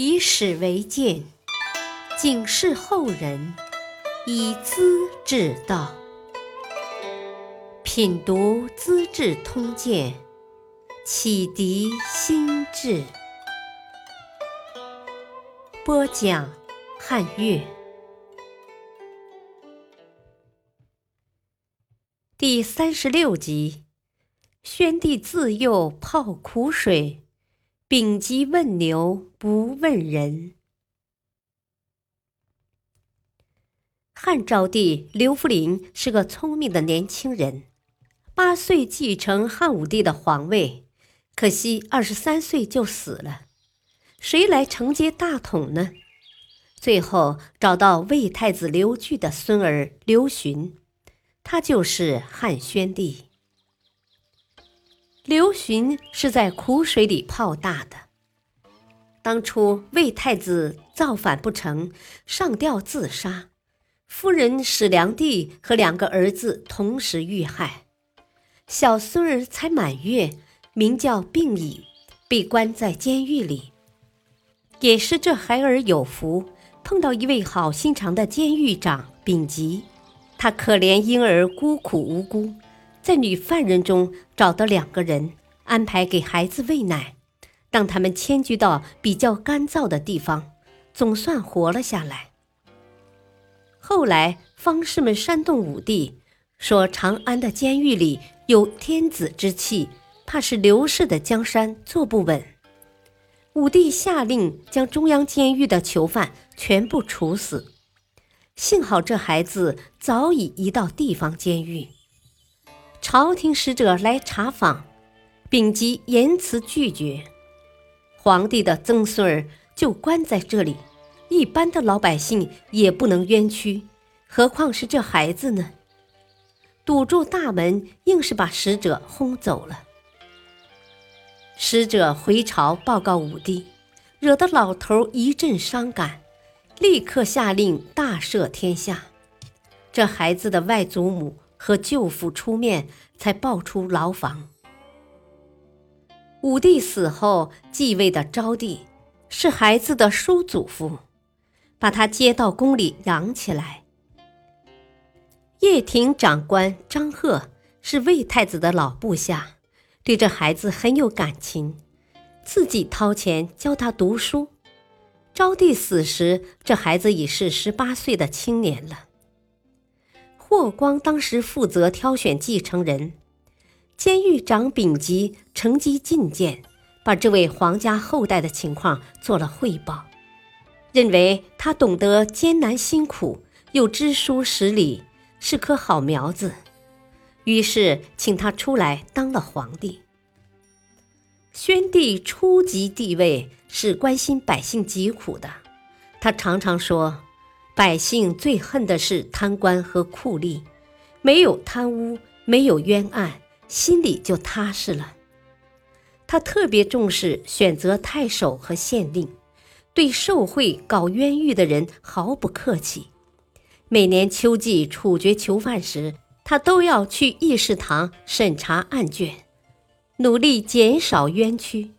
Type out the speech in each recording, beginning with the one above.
以史为鉴，警示后人，以资治道。品读《资治通鉴》，启迪心智。播讲汉乐，第三十六集：宣帝自幼泡苦水。丙吉问牛不问人。汉昭帝刘弗陵是个聪明的年轻人，八岁继承汉武帝的皇位，可惜二十三岁就死了。谁来承接大统呢？最后找到魏太子刘据的孙儿刘询，他就是汉宣帝。刘询是在苦水里泡大的。当初魏太子造反不成，上吊自杀，夫人史良娣和两个儿子同时遇害，小孙儿才满月，名叫病已，被关在监狱里。也是这孩儿有福，碰到一位好心肠的监狱长丙吉，他可怜婴儿孤苦无辜。在女犯人中找到两个人，安排给孩子喂奶，让他们迁居到比较干燥的地方，总算活了下来。后来方士们煽动武帝，说长安的监狱里有天子之气，怕是刘氏的江山坐不稳。武帝下令将中央监狱的囚犯全部处死。幸好这孩子早已移到地方监狱。朝廷使者来查访，丙吉严辞拒绝。皇帝的曾孙儿就关在这里，一般的老百姓也不能冤屈，何况是这孩子呢？堵住大门，硬是把使者轰走了。使者回朝报告武帝，惹得老头一阵伤感，立刻下令大赦天下。这孩子的外祖母。和舅父出面，才抱出牢房。武帝死后继位的昭帝是孩子的叔祖父，把他接到宫里养起来。掖庭长官张贺是魏太子的老部下，对这孩子很有感情，自己掏钱教他读书。昭帝死时，这孩子已是十八岁的青年了。霍光当时负责挑选继承人，监狱长丙吉乘机进谏，把这位皇家后代的情况做了汇报，认为他懂得艰难辛苦，又知书识礼，是棵好苗子，于是请他出来当了皇帝。宣帝初即帝位，是关心百姓疾苦的，他常常说。百姓最恨的是贪官和酷吏，没有贪污，没有冤案，心里就踏实了。他特别重视选择太守和县令，对受贿搞冤狱的人毫不客气。每年秋季处决囚犯时，他都要去议事堂审查案卷，努力减少冤屈。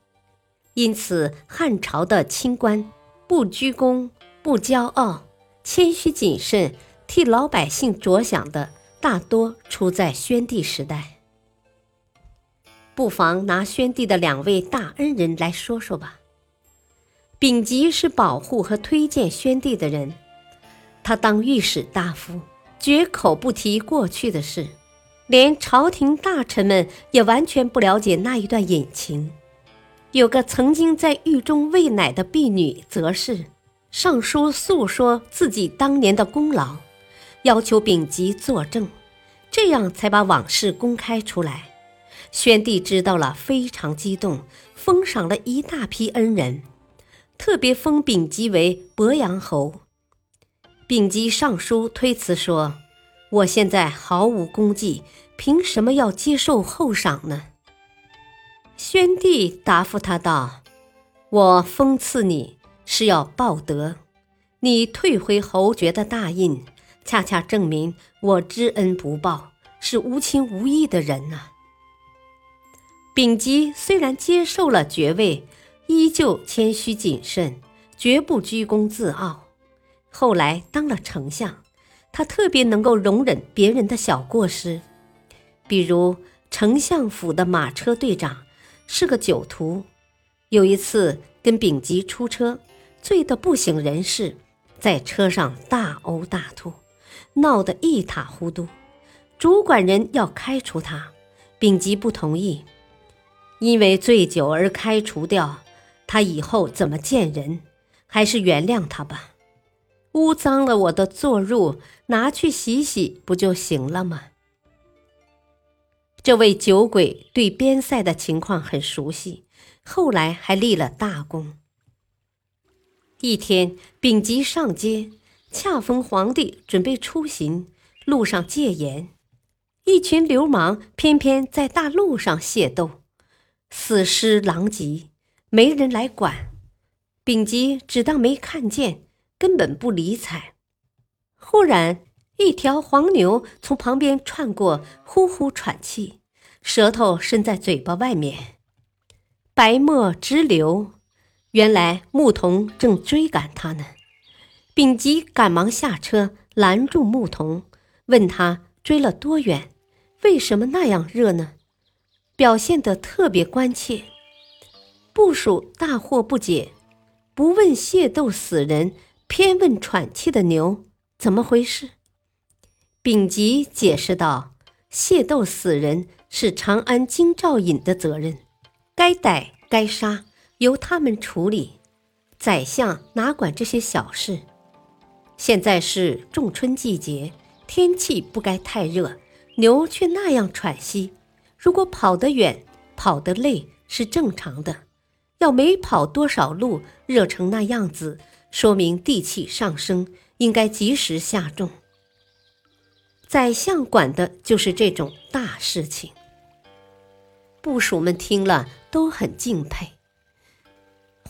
因此，汉朝的清官不居功，不骄傲。谦虚谨慎，替老百姓着想的大多出在宣帝时代。不妨拿宣帝的两位大恩人来说说吧。丙吉是保护和推荐宣帝的人，他当御史大夫，绝口不提过去的事，连朝廷大臣们也完全不了解那一段隐情。有个曾经在狱中喂奶的婢女，则是。上书诉说自己当年的功劳，要求丙吉作证，这样才把往事公开出来。宣帝知道了，非常激动，封赏了一大批恩人，特别封丙吉为鄱阳侯。丙吉上书推辞说：“我现在毫无功绩，凭什么要接受厚赏呢？”宣帝答复他道：“我封赐你。”是要报德，你退回侯爵的大印，恰恰证明我知恩不报，是无情无义的人呐。丙吉虽然接受了爵位，依旧谦虚谨慎，绝不居功自傲。后来当了丞相，他特别能够容忍别人的小过失，比如丞相府的马车队长是个酒徒，有一次跟丙吉出车，醉得不省人事，在车上大呕大吐，闹得一塌糊涂。主管人要开除他，丙吉不同意，因为醉酒而开除掉他，以后怎么见人？还是原谅他吧。污脏了我的坐褥，拿去洗洗不就行了吗？这位酒鬼对边塞的情况很熟悉，后来还立了大功。一天，丙吉上街，恰逢皇帝准备出行，路上戒严。一群流氓偏偏在大路上械斗，死尸狼藉，没人来管。丙吉只当没看见，根本不理睬。忽然，一条黄牛从旁边窜过，呼呼喘气，舌头伸在嘴巴外面，白沫直流。原来牧童正追赶他呢。丙吉赶忙下车拦住牧童，问他追了多远。为什么那样热呢？表现得特别关切。部属大惑不解，不问械斗死人，偏问喘气的牛，怎么回事？丙吉解释道：“械斗死人是长安京兆尹的责任，该逮该杀由他们处理，宰相哪管这些小事？现在是仲春季节，天气不该太热。”牛却那样喘息，如果跑得远、跑得累是正常的，要没跑多少路，热成那样子，说明地气上升，应该及时下重。宰相管的就是这种大事情。部属们听了都很敬佩。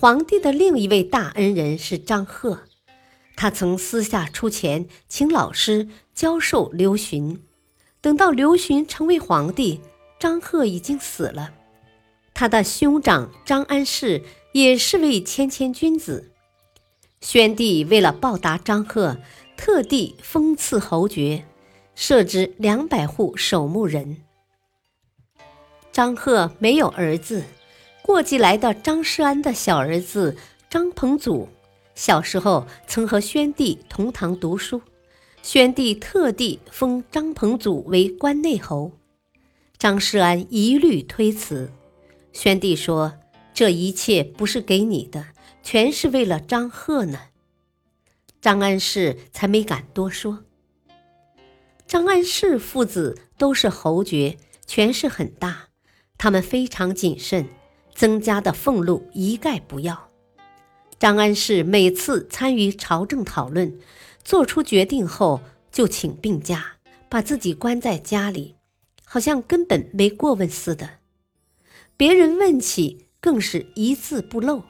皇帝的另一位大恩人是张贺，他曾私下出钱请老师教授刘询。等到刘询成为皇帝，张贺已经死了。他的兄长张安世也是位谦谦君子。宣帝为了报答张贺，特地封赐侯爵，设置两百户守墓人。张贺没有儿子，过继来的张世安的小儿子张彭祖，小时候曾和宣帝同堂读书。宣帝特地封张彭祖为关内侯，张世安一律推辞。宣帝说：“这一切不是给你的，全是为了张贺呢。”张安世才没敢多说。张安世父子都是侯爵，权势很大，他们非常谨慎，增加的俸禄一概不要。张安世每次参与朝政讨论。做出决定后就请病假，把自己关在家里，好像根本没过问似的。别人问起，更是一字不漏，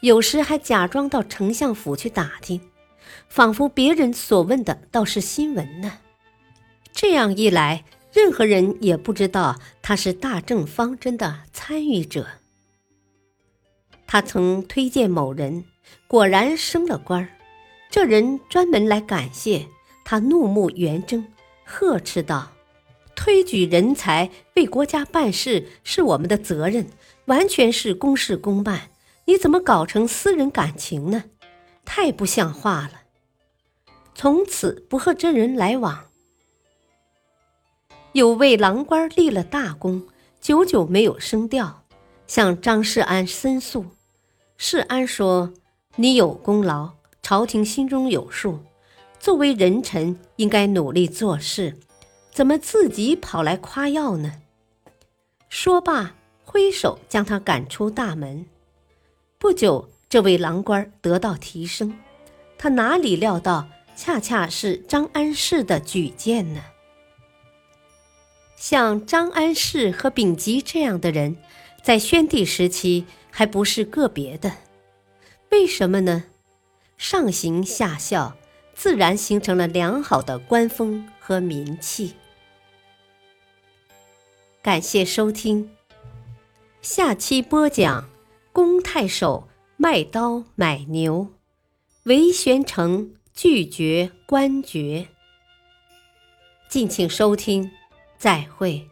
有时还假装到丞相府去打听，仿佛别人所问的倒是新闻呢。这样一来，任何人也不知道他是大政方针的参与者。他曾推荐某人，果然升了官儿。这人专门来感谢他，怒目圆睁，呵斥道：“推举人才为国家办事是我们的责任，完全是公事公办。你怎么搞成私人感情呢？太不像话了！”从此不和这人来往。有位郎官立了大功，久久没有升调，向张世安申诉。世安说：“你有功劳。”朝廷心中有数，作为人臣应该努力做事，怎么自己跑来夸耀呢？说罢，挥手将他赶出大门。不久，这位郎官得到提升，他哪里料到，恰恰是张安世的举荐呢？像张安世和丙吉这样的人，在宣帝时期还不是个别的，为什么呢？上行下效，自然形成了良好的官风和民气。感谢收听，下期播讲：公太守卖刀买牛，韦玄成拒绝官爵。敬请收听，再会。